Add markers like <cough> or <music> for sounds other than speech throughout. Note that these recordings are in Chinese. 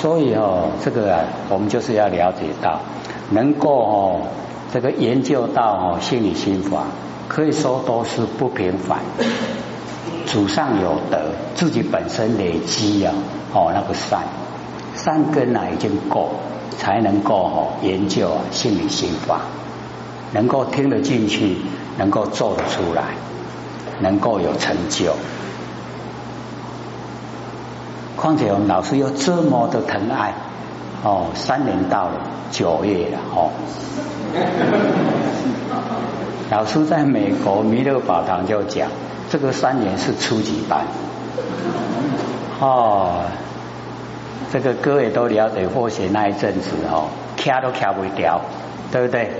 所以哦，这个啊，我们就是要了解到，能够哦，这个研究到哦，心理心法，可以说都是不平凡。祖上有德，自己本身累积啊，哦，那个善善根啊，已经够，才能够哦研究啊心理心法，能够听得进去，能够做得出来，能够有成就。况且我们老师又这么的疼爱，哦，三年到了九月了，哦，<laughs> 老师在美国弥勒宝堂就讲。这个三年是初级班，哦，这个各位都了解或许那一阵子哦，卡都卡不掉，对不对？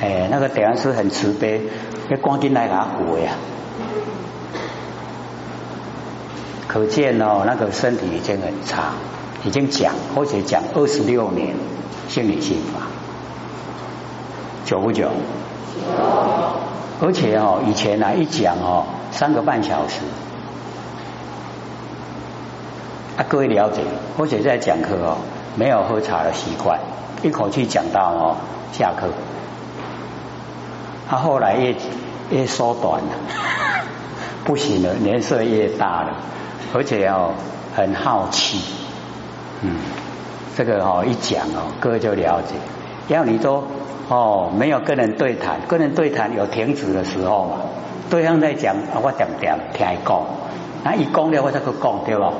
哎，那个德安师很慈悲，要光进来拿扶呀，可见哦，那个身体已经很差，已经讲或者讲二十六年心理心法，久不久？而且哦，以前呢一讲哦三个半小时，啊各位了解，或者在讲课哦没有喝茶的习惯，一口气讲到哦下课，他后来越越缩短了，不行了，年岁越大了，而且哦很好奇，嗯，这个哦一讲哦各位就了解，要你都。哦，没有跟人对谈，跟人对谈有停止的时候嘛。对方在讲，我点点听一讲，那一讲了我再去讲，对吧？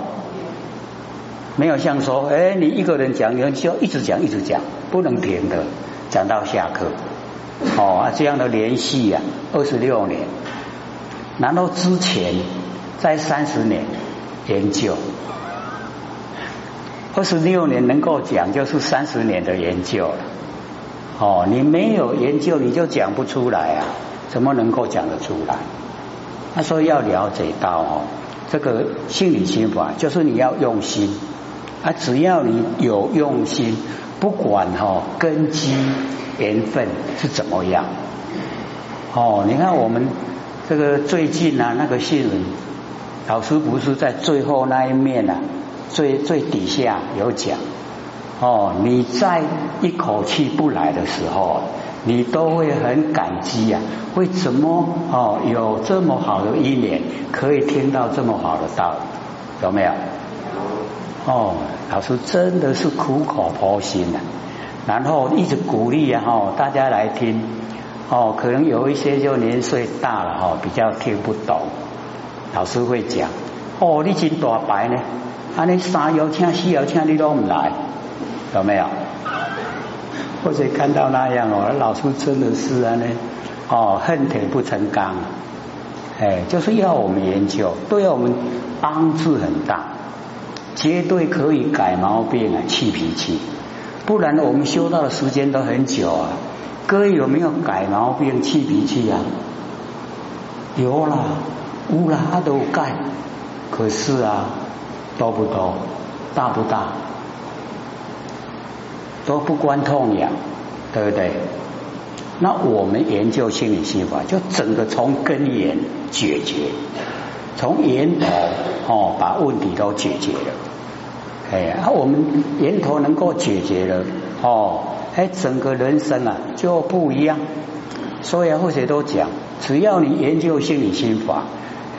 没有像说，哎，你一个人讲，你就一直讲，一直讲，不能停的，讲到下课。哦啊，这样的联系呀，二十六年，然后之前在三十年研究，二十六年能够讲，就是三十年的研究了。哦，你没有研究，你就讲不出来啊！怎么能够讲得出来？他说要了解到哦，这个心理心法就是你要用心啊，只要你有用心，不管哈根基缘分是怎么样。哦，你看我们这个最近啊，那个新闻，老师不是在最后那一面啊，最最底下有讲。哦，你在一口气不来的时候，你都会很感激呀。为什么哦有这么好的一年，可以听到这么好的道理？有没有？哦，老师真的是苦口婆心的，然后一直鼓励啊，哈，大家来听。哦，可能有一些就年岁大了哈，比较听不懂。老师会讲，哦，你真大白呢，啊，你三邀请四邀请你都唔来。有没有？或者看到那样哦，老师真的是啊呢，哦，恨铁不成钢，哎，就是要我们研究，对我们帮助很大，绝对可以改毛病啊，气脾气，不然我们修道的时间都很久啊。各位有没有改毛病、气脾气啊？有啦，有啦，都改，可是啊，多不多？大不大？都不关痛痒，对不对？那我们研究心理心法，就整个从根源解决，从源头哦把问题都解决了。哎，那我们源头能够解决了哦，哎，整个人生啊就不一样。所以或者都讲，只要你研究心理心法，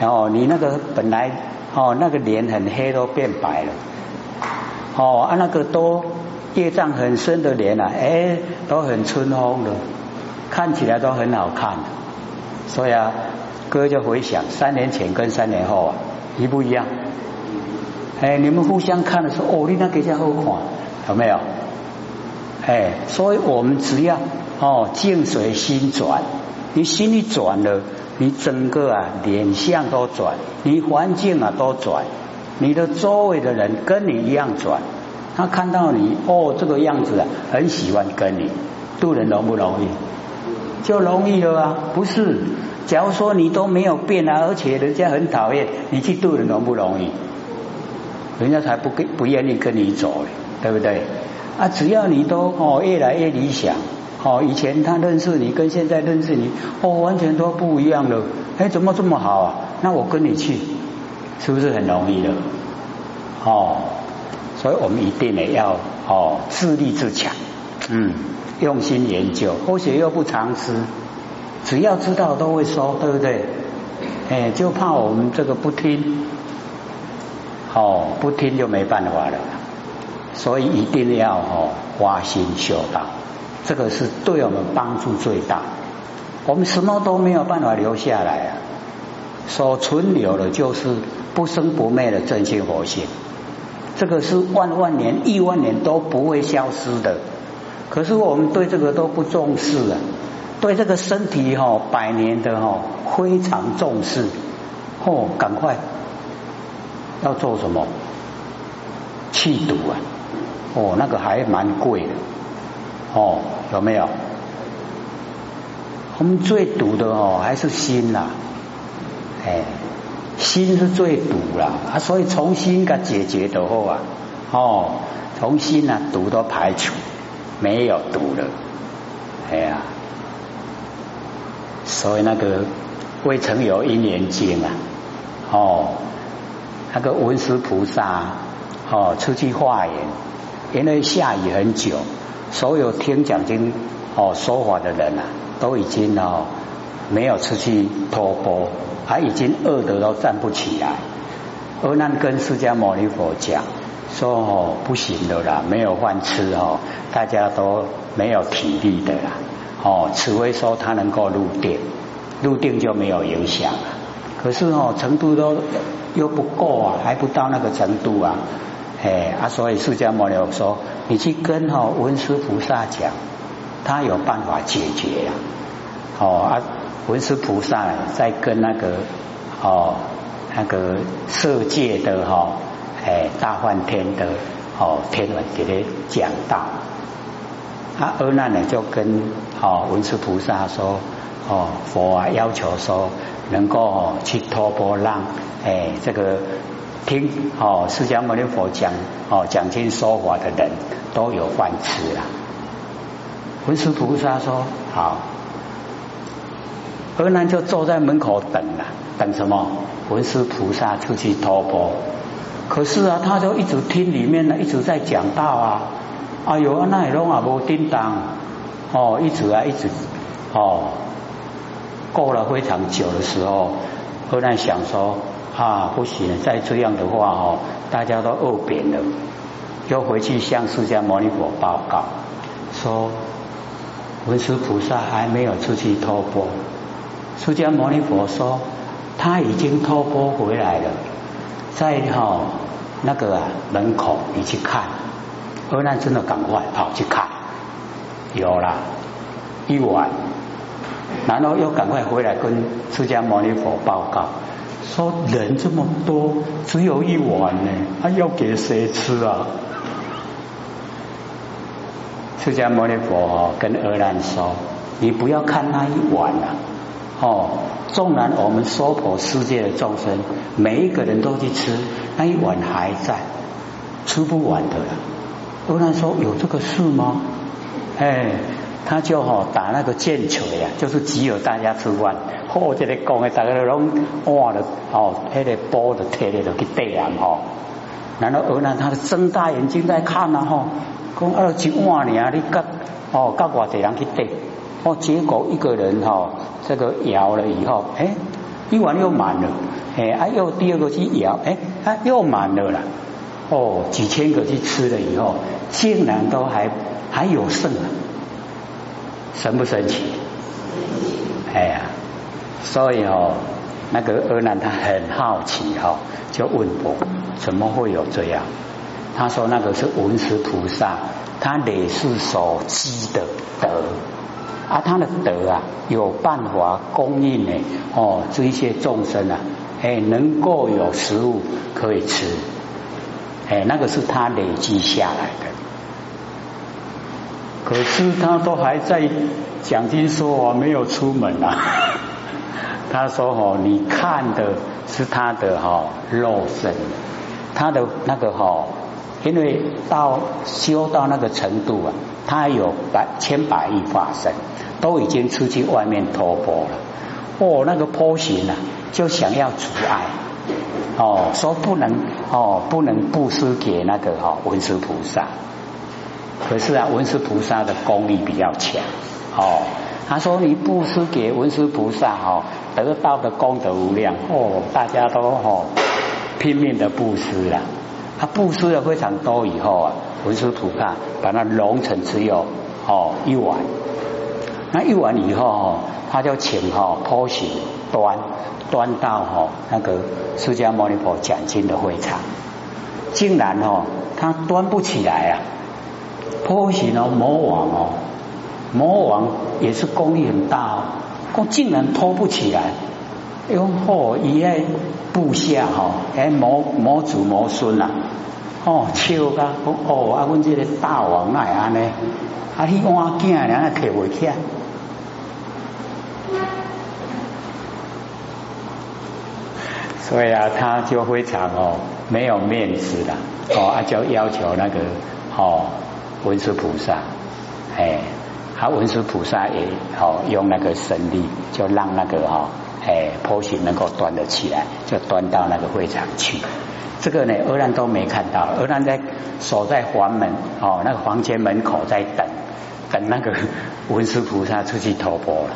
哦你那个本来哦那个脸很黑都变白了，哦啊那个都。业障很深的脸啊，哎，都很春风的，看起来都很好看。所以啊，哥就回想三年前跟三年后啊，一不一样？哎，你们互相看的时候，哦，你那给家好看，有没有？哎，所以我们只要哦，静随心转，你心一转了，你整个啊脸相都转，你环境啊都转，你的周围的人跟你一样转。他看到你哦，这个样子啊，很喜欢跟你渡人容不容易？就容易了啊！不是，假如说你都没有变啊，而且人家很讨厌你去渡人，容不容易？人家才不跟不愿意跟你走嘞，对不对？啊，只要你都哦越来越理想，哦，以前他认识你跟现在认识你哦，完全都不一样了。哎，怎么这么好啊？那我跟你去，是不是很容易的？哦。所以我们一定得要哦自立自强，嗯，用心研究，或许又不常吃，只要知道都会说，对不对？哎，就怕我们这个不听，哦，不听就没办法了，所以一定要哦花心修道，这个是对我们帮助最大。我们什么都没有办法留下来啊，所存留的就是不生不灭的真心佛性，这个是万万年、亿万年都不会消失的。可是我们对这个都不重视啊。对这个身体哈，百年的哈非常重视哦，赶快要做什么？去毒啊！哦，那个还蛮贵的哦，有没有？我们最毒的哦，还是心呐，哎，心是最毒啦。啊，所以从心给解决的话，哦，从心呐毒都排除，没有毒了，哎呀。所以那个未曾有一年经啊，哦，那个文殊菩萨哦出去化缘，因为下雨很久，所有听讲经哦说法的人啊，都已经哦没有出去托钵，还已经饿得都站不起来。而那跟释迦牟尼佛讲说哦不行的啦，没有饭吃哦，大家都没有体力的啦。哦，除非说他能够入定，入定就没有影响了。可是哦，程度都又不够啊，还不到那个程度啊。哎啊，所以释迦牟尼佛说，你去跟哈文殊菩萨讲，他有办法解决呀。哦啊，文殊菩萨在跟那个哦那个色界的哈哎大梵天的哦天文给他讲道。啊阿难呢就跟哦文殊菩萨说哦佛啊要求说能够去托钵让哎这个听哦释迦牟尼佛讲哦讲经说法的人都有饭吃啊。文殊菩萨说好，阿难就坐在门口等了，等什么？文殊菩萨出去托钵。可是啊，他就一直听里面呢一直在讲道啊。哎呦，啊，那也拢啊无叮当，哦，一直啊一直，哦，过了非常久的时候，后来想说啊，不行，再这样的话哦，大家都饿扁了，又回去向释迦牟尼佛报告，说文殊菩萨还没有出去托钵，释迦牟尼佛说他已经托钵回来了，在哈那个啊门口你去看。河南真的赶快跑去看，有了一碗，然后又赶快回来跟释迦牟尼佛报告，说人这么多，只有一碗呢，他要给谁吃啊？释迦牟尼佛跟阿难说：“你不要看那一碗啊，哦，纵然我们娑婆世界的众生，每一个人都去吃，那一碗还在，吃不完的了。”突然说有这个事吗？哎，他就吼打那个箭锤呀，就是只有大家吃饭，或者咧讲的大家拢哇的哦，那个波的贴的都去对人吼。然后而呢，他睁大眼睛在看呐吼，讲啊一万年，你甲哦甲外地人去对，哦结果一个人哈这个摇了以后，哎一碗又满了，哎啊又第二个去摇，哎啊又满了啦。哦，几千个去吃了以后，竟然都还还有剩啊，神不神奇？哎呀，所以哦，那个阿难他很好奇哈，就问我怎么会有这样？他说那个是文殊菩萨，他累世所积的德，啊，他的德啊，有办法供应呢，哦，这一些众生啊，哎，能够有食物可以吃。哎，那个是他累积下来的，可是他都还在讲经说我，没有出门啊。<laughs> 他说：“哦，你看的是他的哈肉身，他的那个哈，因为到修到那个程度啊，他有百千百亿化身，都已经出去外面托钵了。哦，那个波形啊，就想要阻碍。哦，说不能哦，不能布施给那个哈文殊菩萨。可是啊，文殊菩萨的功力比较强哦。他说你布施给文殊菩萨哦，得到的功德无量哦，大家都哦拼命的布施了。他布施了非常多以后啊，文殊菩萨把它融成只有哦一碗。那一碗以后哦，他就请哈坡行端端到哈那个释迦牟尼佛讲经的会场，竟然哦他端不起来啊！坡行哦魔王哦魔王也是功力很大哦，竟然拖不起来，用后伊个部下哈哎魔魔祖魔孙呐哦笑噶哦啊阮这个大王那安呢啊你碗囝俩啊摕袂起。所以啊，他就非常哦没有面子的哦，啊就要求那个哦文殊菩萨，哎，他文殊菩萨也哦用那个神力，就让那个哈哎婆媳能够端得起来，就端到那个会场去。这个呢，阿难都没看到，阿难在守在房门哦那个房间门口在等，等那个 <laughs> 文殊菩萨出去托钵了。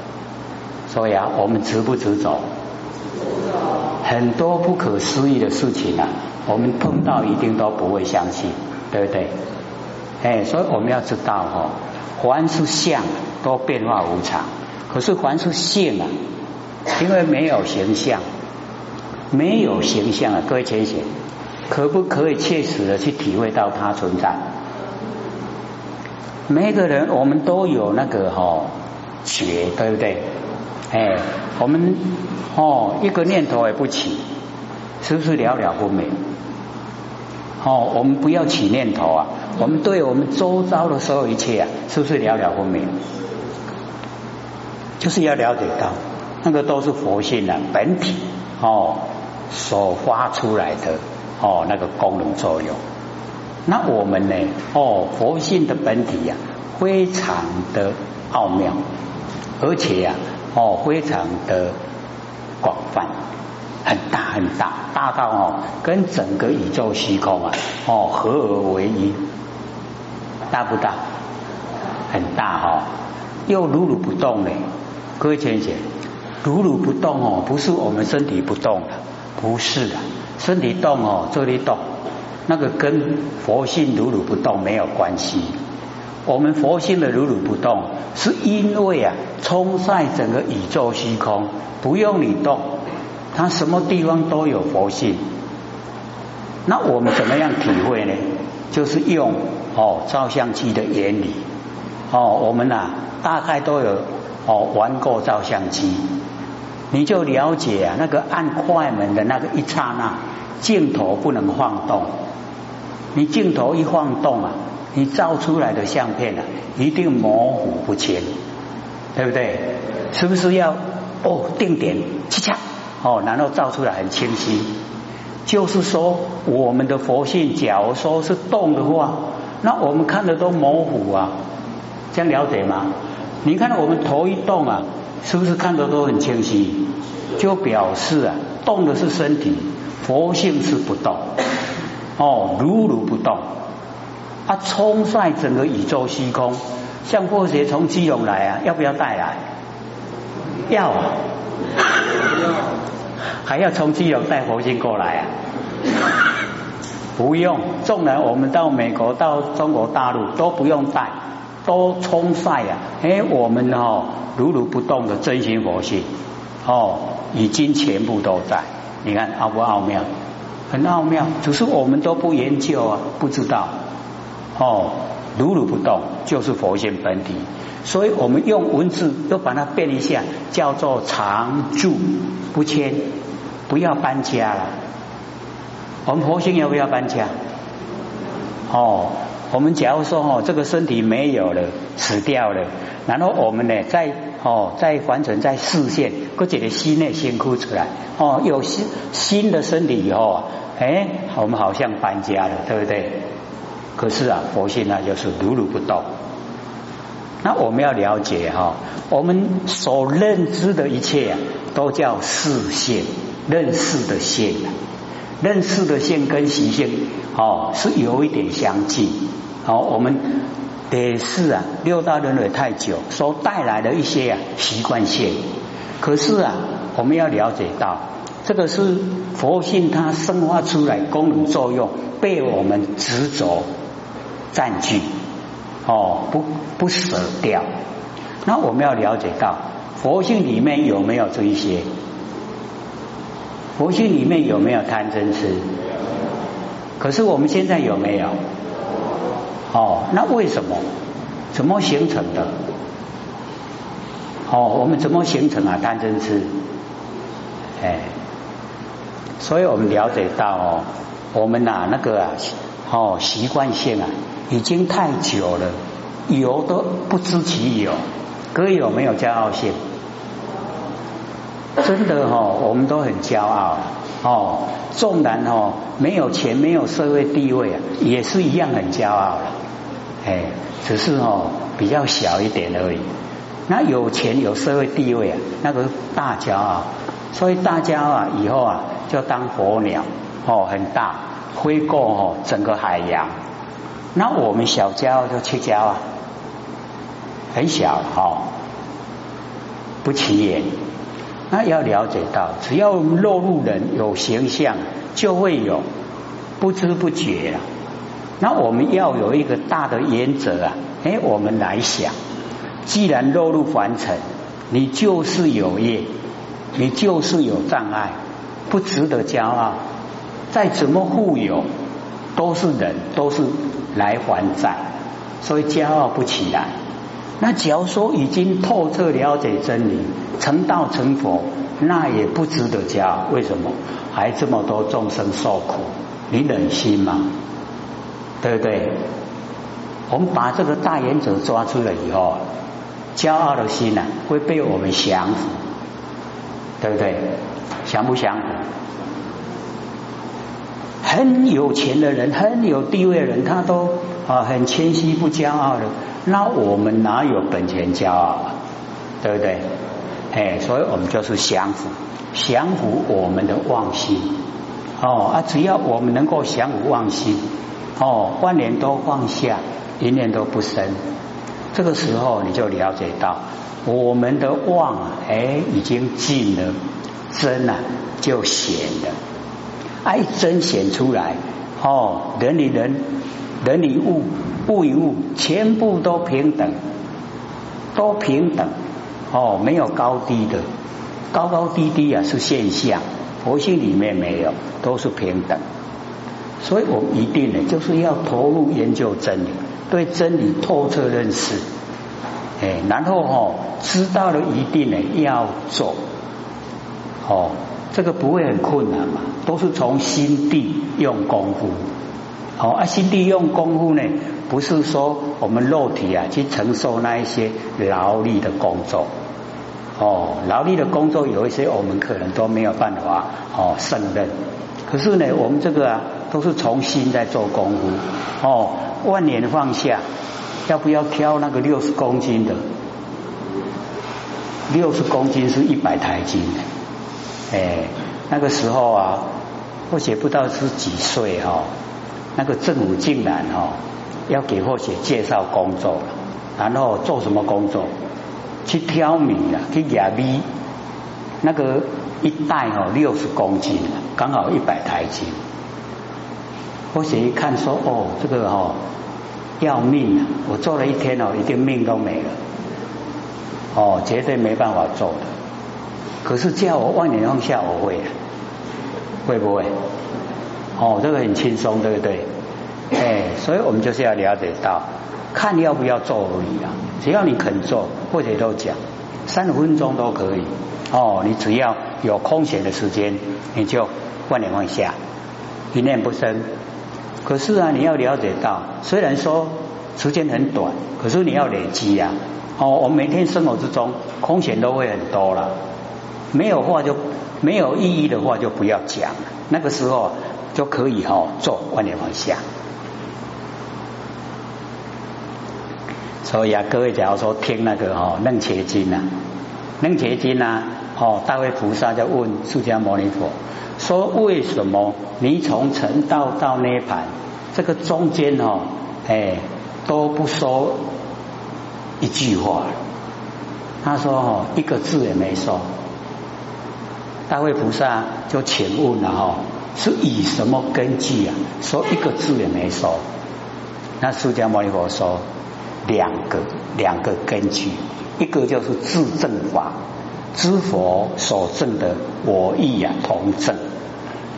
所以啊，我们值不值走？很多不可思议的事情啊，我们碰到一定都不会相信，对不对？哎，所以我们要知道哈，凡是相都变化无常，可是凡是性啊，因为没有形象，没有形象啊，各位浅显，可不可以切实的去体会到它存在？每个人我们都有那个哈觉，对不对？哎，我们哦，一个念头也不起，是不是了了不明？哦，我们不要起念头啊，我们对我们周遭的所有一切啊，是不是了了分明？就是要了解到，那个都是佛性的本体哦，所发出来的哦那个功能作用。那我们呢？哦，佛性的本体呀，非常的奥妙，而且呀。哦，非常的广泛，很大很大，大到哦，跟整个宇宙虚空啊，哦合而为一，大不大？很大哈，又如如不动呢。各位浅显，如如不动哦，不是我们身体不动的，不是的，身体动哦，这里动，那个跟佛性如如不动没有关系。我们佛性的如如不动，是因为啊，冲晒整个宇宙虚空，不用你动，它什么地方都有佛性。那我们怎么样体会呢？就是用哦照相机的原理哦，我们呐大概都有哦玩过照相机，你就了解啊，那个按快门的那个一刹那，镜头不能晃动，你镜头一晃动啊。你照出来的相片啊，一定模糊不清，对不对？是不是要哦定点七恰哦，然后照出来很清晰？就是说，我们的佛性，假如说是动的话，那我们看的都模糊啊，这样了解吗？你看我们头一动啊，是不是看的都很清晰？就表示啊，动的是身体，佛性是不动，哦，如如不动。它冲晒整个宇宙虚空，像破鞋从基隆来啊，要不要带来？要，啊，<laughs> 还要从基隆带佛经过来啊？<laughs> 不用，纵然我们到美国、到中国大陆都不用带，都冲晒啊！哎，我们哦如如不动的真心佛性哦，已经全部都在。你看奥不奥妙？很奥妙，只是我们都不研究啊，不知道。哦，如如不动就是佛性本体，所以我们用文字都把它变一下，叫做常住不迁，不要搬家了。我们佛性要不要搬家？哦，我们假如说哦，这个身体没有了，死掉了，然后我们呢，在哦，在完成在视线，或者的心内先哭出来，哦，有新新的身体以后啊，哎，我们好像搬家了，对不对？可是啊，佛性那就是如如不动。那我们要了解哈，我们所认知的一切啊，都叫视线，认识的线。认识的性跟习性哦是有一点相近。好，我们得是啊，六道轮回太久所带来的一些啊习惯性。可是啊，我们要了解到，这个是佛性它生发出来功能作用被我们执着占据，哦，不不舍掉。那我们要了解到，佛性里面有没有这一些？佛性里面有没有贪嗔痴？可是我们现在有没有？哦，那为什么？怎么形成的？哦，我们怎么形成啊？贪嗔痴，哎，所以我们了解到哦，我们呐那个啊，哦习惯性啊，已经太久了，有都不知其有，各位有没有骄傲性？真的哦，我们都很骄傲哦，纵然哦没有钱，没有社会地位啊，也是一样很骄傲了。哎，只是哦比较小一点而已。那有钱有社会地位啊，那个大骄傲。所以大家啊，以后啊就当火鸟哦，很大，飞过哦整个海洋。那我们小骄傲就去骄啊，很小哈，不起眼。那要了解到，只要落入人有形象，就会有不知不觉了。那我们要有一个大的原则啊，哎，我们来想，既然落入凡尘，你就是有业，你就是有障碍，不值得骄傲。再怎么富有，都是人，都是来还债，所以骄傲不起来。那假如说已经透彻了解真理，成道成佛，那也不值得骄傲。为什么？还这么多众生受苦，你忍心吗？对不对？我们把这个大原则抓出来以后，骄傲的心呢会被我们降服，对不对？降不降？很有钱的人，很有地位的人，他都啊很谦虚不骄傲的，那我们哪有本钱骄傲啊？对不对？哎，所以我们就是降服，降服我们的妄心。哦啊，只要我们能够降服妄心。哦，万年都放下，一念都不生。这个时候你就了解到，我们的妄啊，哎，已经尽了，真啊就显了。哎，真显出来，哦，人与人，人与物，物与物，全部都平等，都平等。哦，没有高低的，高高低低啊是现象，佛性里面没有，都是平等。所以我们一定呢，就是要投入研究真理，对真理透彻认识，哎，然后哈，知道了一定呢要做，哦，这个不会很困难嘛，都是从心地用功夫，好啊，心地用功夫呢，不是说我们肉体啊去承受那一些劳力的工作，哦，劳力的工作有一些我们可能都没有办法哦胜任，可是呢，我们这个啊。都是从心在做功夫哦，万年放下，要不要挑那个六十公斤的？六十公斤是一百台斤，哎，那个时候啊，或许不知道是几岁哈，那个政府竟然哈要给或许介绍工作，然后做什么工作？去挑米啊，去压米，那个一袋哦六十公斤，刚好一百台斤。或许一看说哦，这个哦要命啊！我做了一天哦，一定命都没了，哦，绝对没办法做的。可是叫我万年放下，我会，会不会？哦，这个很轻松，对不对？哎，所以我们就是要了解到，看要不要做而已啊。只要你肯做，或者都讲三十分钟都可以。哦，你只要有空闲的时间，你就万年放下，一念不生。可是啊，你要了解到，虽然说时间很短，可是你要累积呀。哦，我们每天生活之中，空闲都会很多了。没有话就没有意义的话就不要讲，那个时候就可以哈做观念往下。所以啊，各位假如说听那个哈楞伽经啊，楞伽经啊，哦，大卫菩萨在问释迦牟尼佛说：为什么你从成道到涅盘这个中间哦，哎都不说一句话？他说哦，一个字也没说。大卫菩萨就请问了哈，是以什么根据啊？说一个字也没说。那释迦牟尼佛说两个两个根据，一个就是自证法，知佛所证的我意啊同证；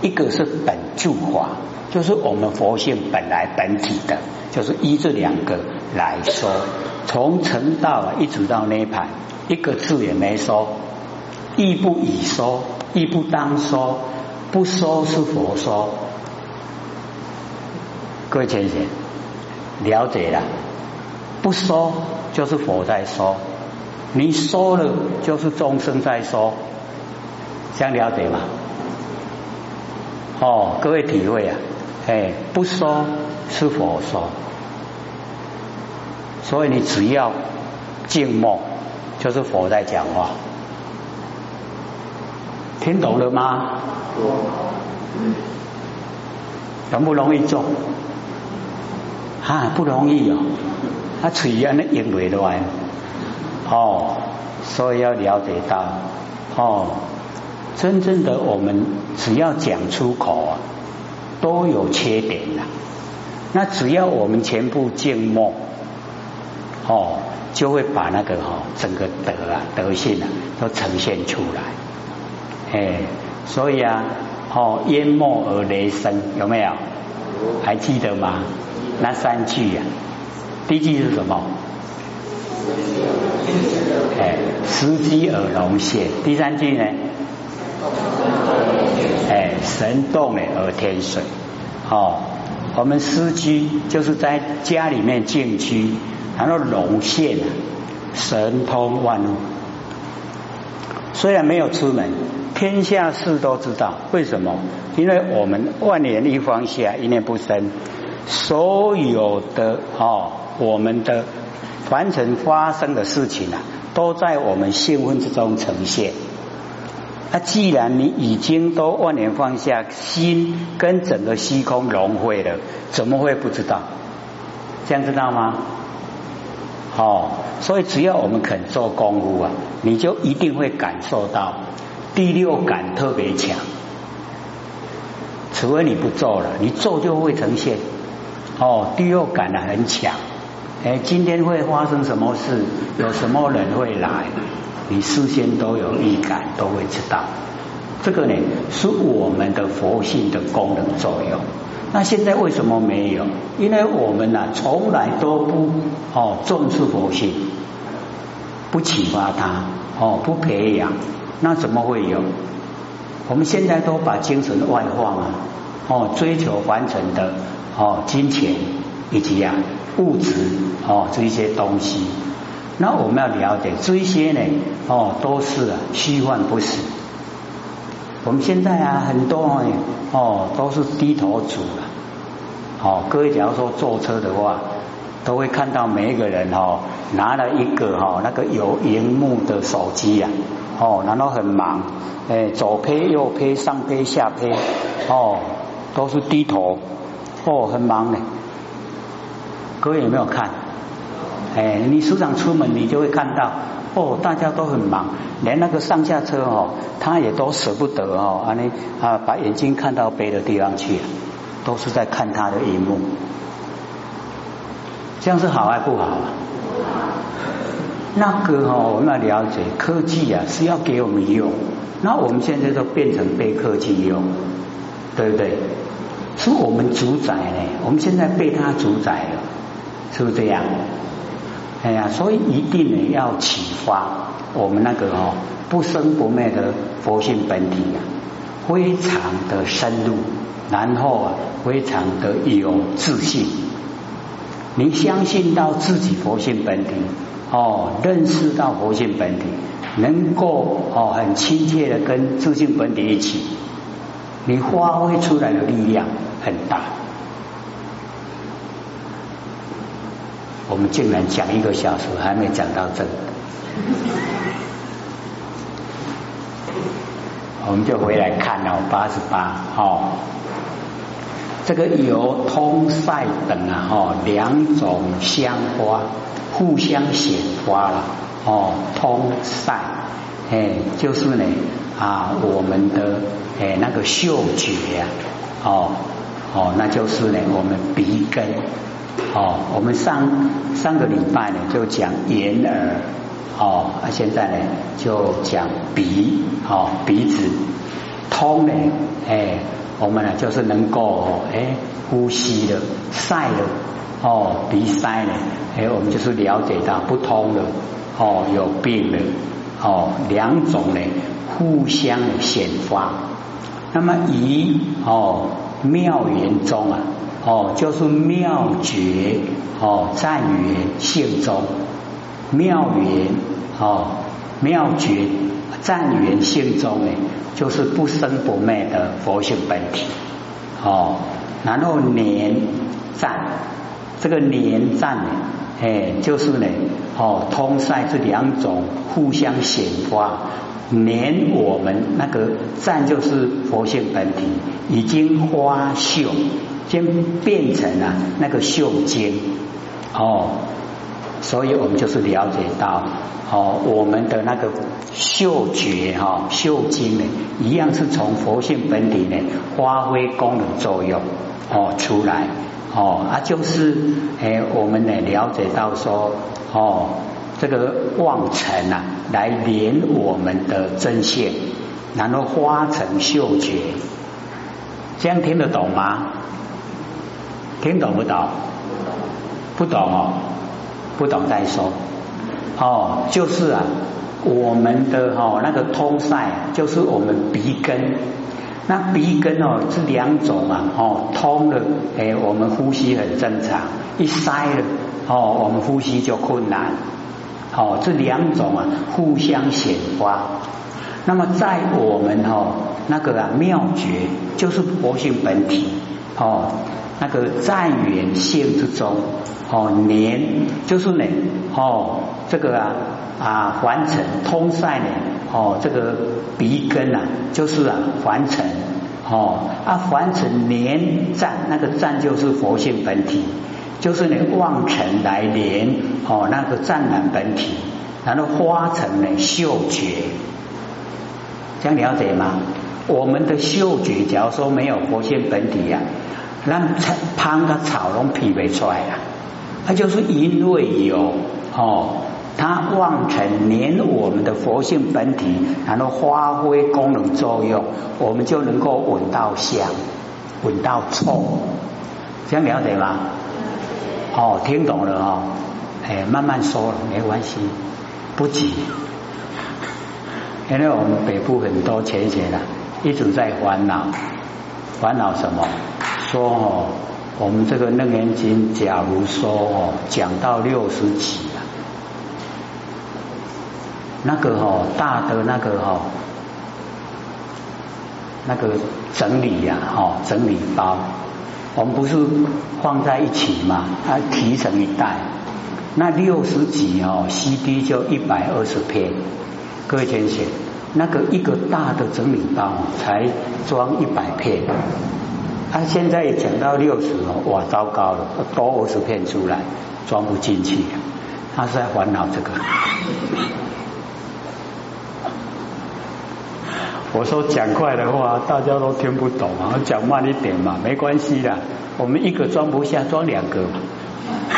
一个是本住法，就是我们佛性本来本体的，就是依这两个来说，从成道啊一直到涅盘，一个字也没说，亦不以说。亦不当说，不说是佛说。各位先生，了解了，不说就是佛在说，你说了就是众生在说，这样了解吗？哦，各位体会啊，哎，不说是佛说，所以你只要静默，就是佛在讲话。听懂了吗？容不容易做？啊，不容易哦。他嘴安尼应为的完哦，所以要了解到哦，真正的我们只要讲出口啊，都有缺点的。那只要我们全部静默，哦，就会把那个哈整个德啊德性啊都呈现出来。哎，所以啊，哦，淹没而雷声有没有？还记得吗？那三句呀，第一句是什么？哎，时机而龙现。第三句呢？哎，神动哎而天水。哦，我们司机就是在家里面静居，然后龙现神通万物。虽然没有出门。天下事都知道，为什么？因为我们万年一方下，一念不生，所有的哦，我们的凡尘发生的事情啊，都在我们性分之中呈现。那既然你已经都万年放下，心跟整个虚空融汇了，怎么会不知道？这样知道吗？哦，所以只要我们肯做功夫啊，你就一定会感受到。第六感特别强，除非你不做了，你做就会呈现。哦，第六感呢很强，哎，今天会发生什么事，有什么人会来，你事先都有预感，都会知道。这个呢是我们的佛性的功能作用。那现在为什么没有？因为我们呢从来都不哦重视佛性，不启发它，哦不培养。那怎么会有？我们现在都把精神外化嘛，哦，追求完成的哦，金钱以及啊物质哦这一些东西。那我们要了解这一些呢，哦，都是虚幻不实。我们现在啊，很多哦都是低头族了。哦，各位假如说坐车的话，都会看到每一个人哦拿了一个哈那个有荧幕的手机呀。哦，然后很忙，哎，左拍右拍，上拍下拍，哦，都是低头，哦，很忙的。各位有没有看？哎，你时常出门，你就会看到，哦，大家都很忙，连那个上下车哦，他也都舍不得哦，啊，你啊，把眼睛看到别的地方去，都是在看他的荧幕，这样是好还不好？那个哦，我们要了解科技啊，是要给我们用。那我们现在都变成被科技用，对不对？是我们主宰呢，我们现在被它主宰了，是不是这样？哎呀，所以一定呢要启发我们那个哦不生不灭的佛性本体啊，非常的深入，然后啊非常的有自信。你相信到自己佛性本体。哦，认识到佛性本体，能够哦很亲切的跟自性本体一起，你发挥出来的力量很大。我们竟然讲一个小时还没讲到这，<laughs> 我们就回来看了八十八哦。这个有通塞等啊，哦，两种香花互相显花了，哦，通塞，哎，就是呢啊，我们的哎那个嗅觉呀，哦哦，那就是呢我们鼻根，哦，我们上上个礼拜呢就讲眼耳，哦，啊现在呢就讲鼻，哦，鼻子通呢，哎。我们呢，就是能够哎呼吸的塞的哦鼻塞呢，哎我们就是了解到不通的哦有病的哦两种呢互相显发。那么以哦妙言中啊哦就是妙觉哦在缘性中妙言哦妙觉在缘性中呢。就是不生不灭的佛性本体哦，然后年赞这个年赞呢，哎，就是呢哦，通塞这两种互相显发，年我们那个赞就是佛性本体已经花秀，将变成了那个秀经哦。所以我们就是了解到，哦，我们的那个嗅觉哈，嗅经呢，一样是从佛性本体呢发挥功能作用哦出来哦，啊就是哎，我们呢了解到说，哦，这个望尘啊，来连我们的真线，然后化成嗅觉，这样听得懂吗？听懂不懂？不懂哦。不懂再说。哦，就是啊，我们的哈那个通塞就是我们鼻根，那鼻根哦是两种啊哦通了哎我们呼吸很正常，一塞了哦我们呼吸就困难。哦这两种啊互相显发，那么在我们哈那个啊妙觉就是活性本体。哦。那个在缘性之中，哦，年就是呢，哦，这个啊啊，凡尘通塞呢，哦，这个鼻根啊，就是啊，凡尘，哦，啊，凡尘年占那个占就是佛性本体，就是呢，望尘来连，哦，那个湛然本体，然后花成呢嗅觉，这样了解吗？我们的嗅觉，假如说没有佛性本体呀。草旁的草拢匹配出来了，它就是因为有哦，它望尘连我们的佛性本体，然后发挥功能作用，我们就能够闻到香，闻到臭，这样了解吗？哦，听懂了哦，哎，慢慢说，没关系，不急，因为我们北部很多前贤啊，一直在烦恼，烦恼什么？说哦，我们这个楞严经，假如说哦，讲到六十几啊，那个哦大的那个哦，那个整理呀，哦整理包，我们不是放在一起嘛，它提成一袋，那六十几哦，CD 就一百二十片，各位先生，那个一个大的整理包才装一百片。他现在讲到六十哦，哇，糟糕了，多二十片出来，装不进去。他是在烦恼这个。<laughs> 我说讲快的话，大家都听不懂啊，讲慢一点嘛，没关系的。我们一个装不下，装两个。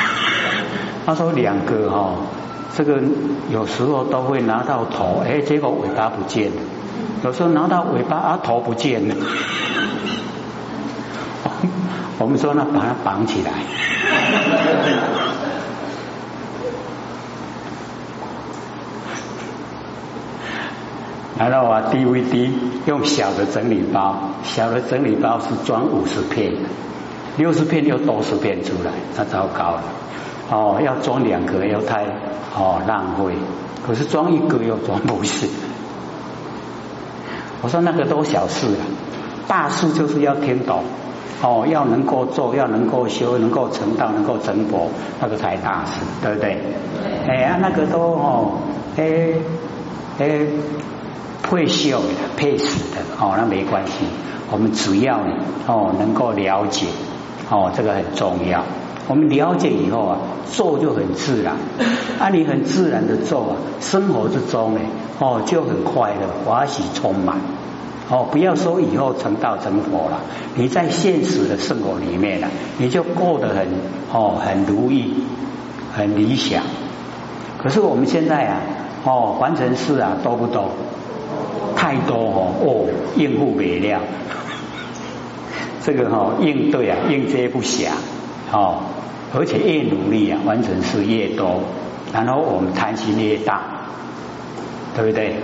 <laughs> 他说两个哈，这个有时候都会拿到头，哎，结果尾巴不见了；有时候拿到尾巴，啊，头不见了。我们说呢，把它绑起来，然后啊，DVD 用小的整理包，小的整理包是装五十片，六十片又多十片出来，那糟糕了。哦，要装两个又太哦浪费，可是装一个又装不下。我说那个都小事了，大事就是要听懂。哦，要能够做，要能够修，能够成道，能够成佛，那个才大事，对不对？哎呀，那个都哦，哎哎，会修的、配死的哦，那没关系。我们只要哦能够了解哦，这个很重要。我们了解以后啊，做就很自然。啊，你很自然的做啊，生活之中呢哦就很快乐、欢喜充满。哦，不要说以后成道成佛了，你在现实的生活里面呢，你就过得很哦很如意、很理想。可是我们现在啊，哦，完成事啊多不多？太多哦，哦，应付不了。<laughs> 这个哈应对啊，应接不暇哦，而且越努力啊，完成事越多，然后我们贪心越大，对不对？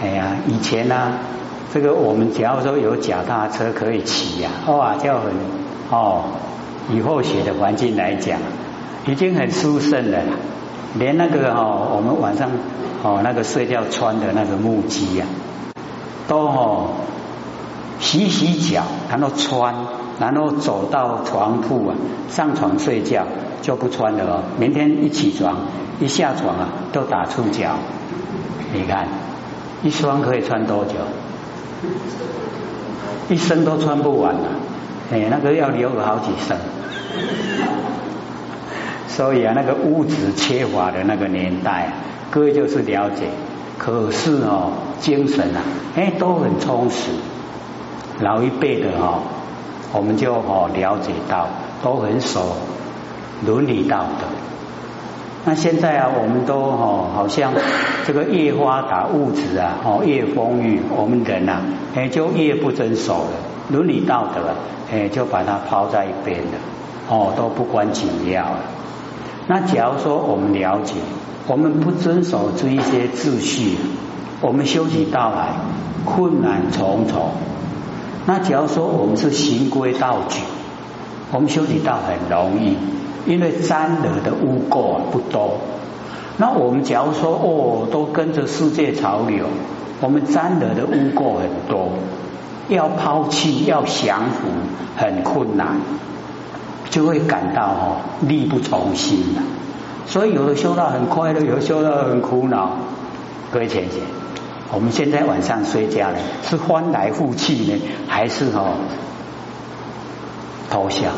哎呀，以前呢，这个我们只要说有脚踏车可以骑呀，哇，就很哦，以后学的环境来讲，已经很舒胜了。连那个哈，我们晚上哦那个睡觉穿的那个木屐呀，都哦洗洗脚，然后穿，然后走到床铺啊，上床睡觉就不穿了哦。明天一起床一下床啊，都打赤脚。你看一双可以穿多久？一生都穿不完了。哎，那个要留个好几生。<laughs> 所以啊，那个物质缺乏的那个年代，各位就是了解。可是哦，精神啊，哎，都很充实。老一辈的哈，我们就哦了解到，都很守伦理道德。那现在啊，我们都哦，好像这个越发达物质啊，哦越丰裕，我们人呐，哎就越不遵守了伦理道德，哎就把它抛在一边了，哦都不关紧要了。那假如说我们了解，我们不遵守这一些秩序，我们修起道来困难重重。那假如说我们是循规蹈矩，我们修起道很容易，因为沾惹的污垢不多。那我们假如说哦，都跟着世界潮流，我们沾惹的污垢很多，要抛弃要降服很困难。就会感到哦力不从心了，所以有的修道很快乐，有的修道很苦恼。各位姐姐，我们现在晚上睡觉呢，是翻来覆去呢，还是哦偷笑？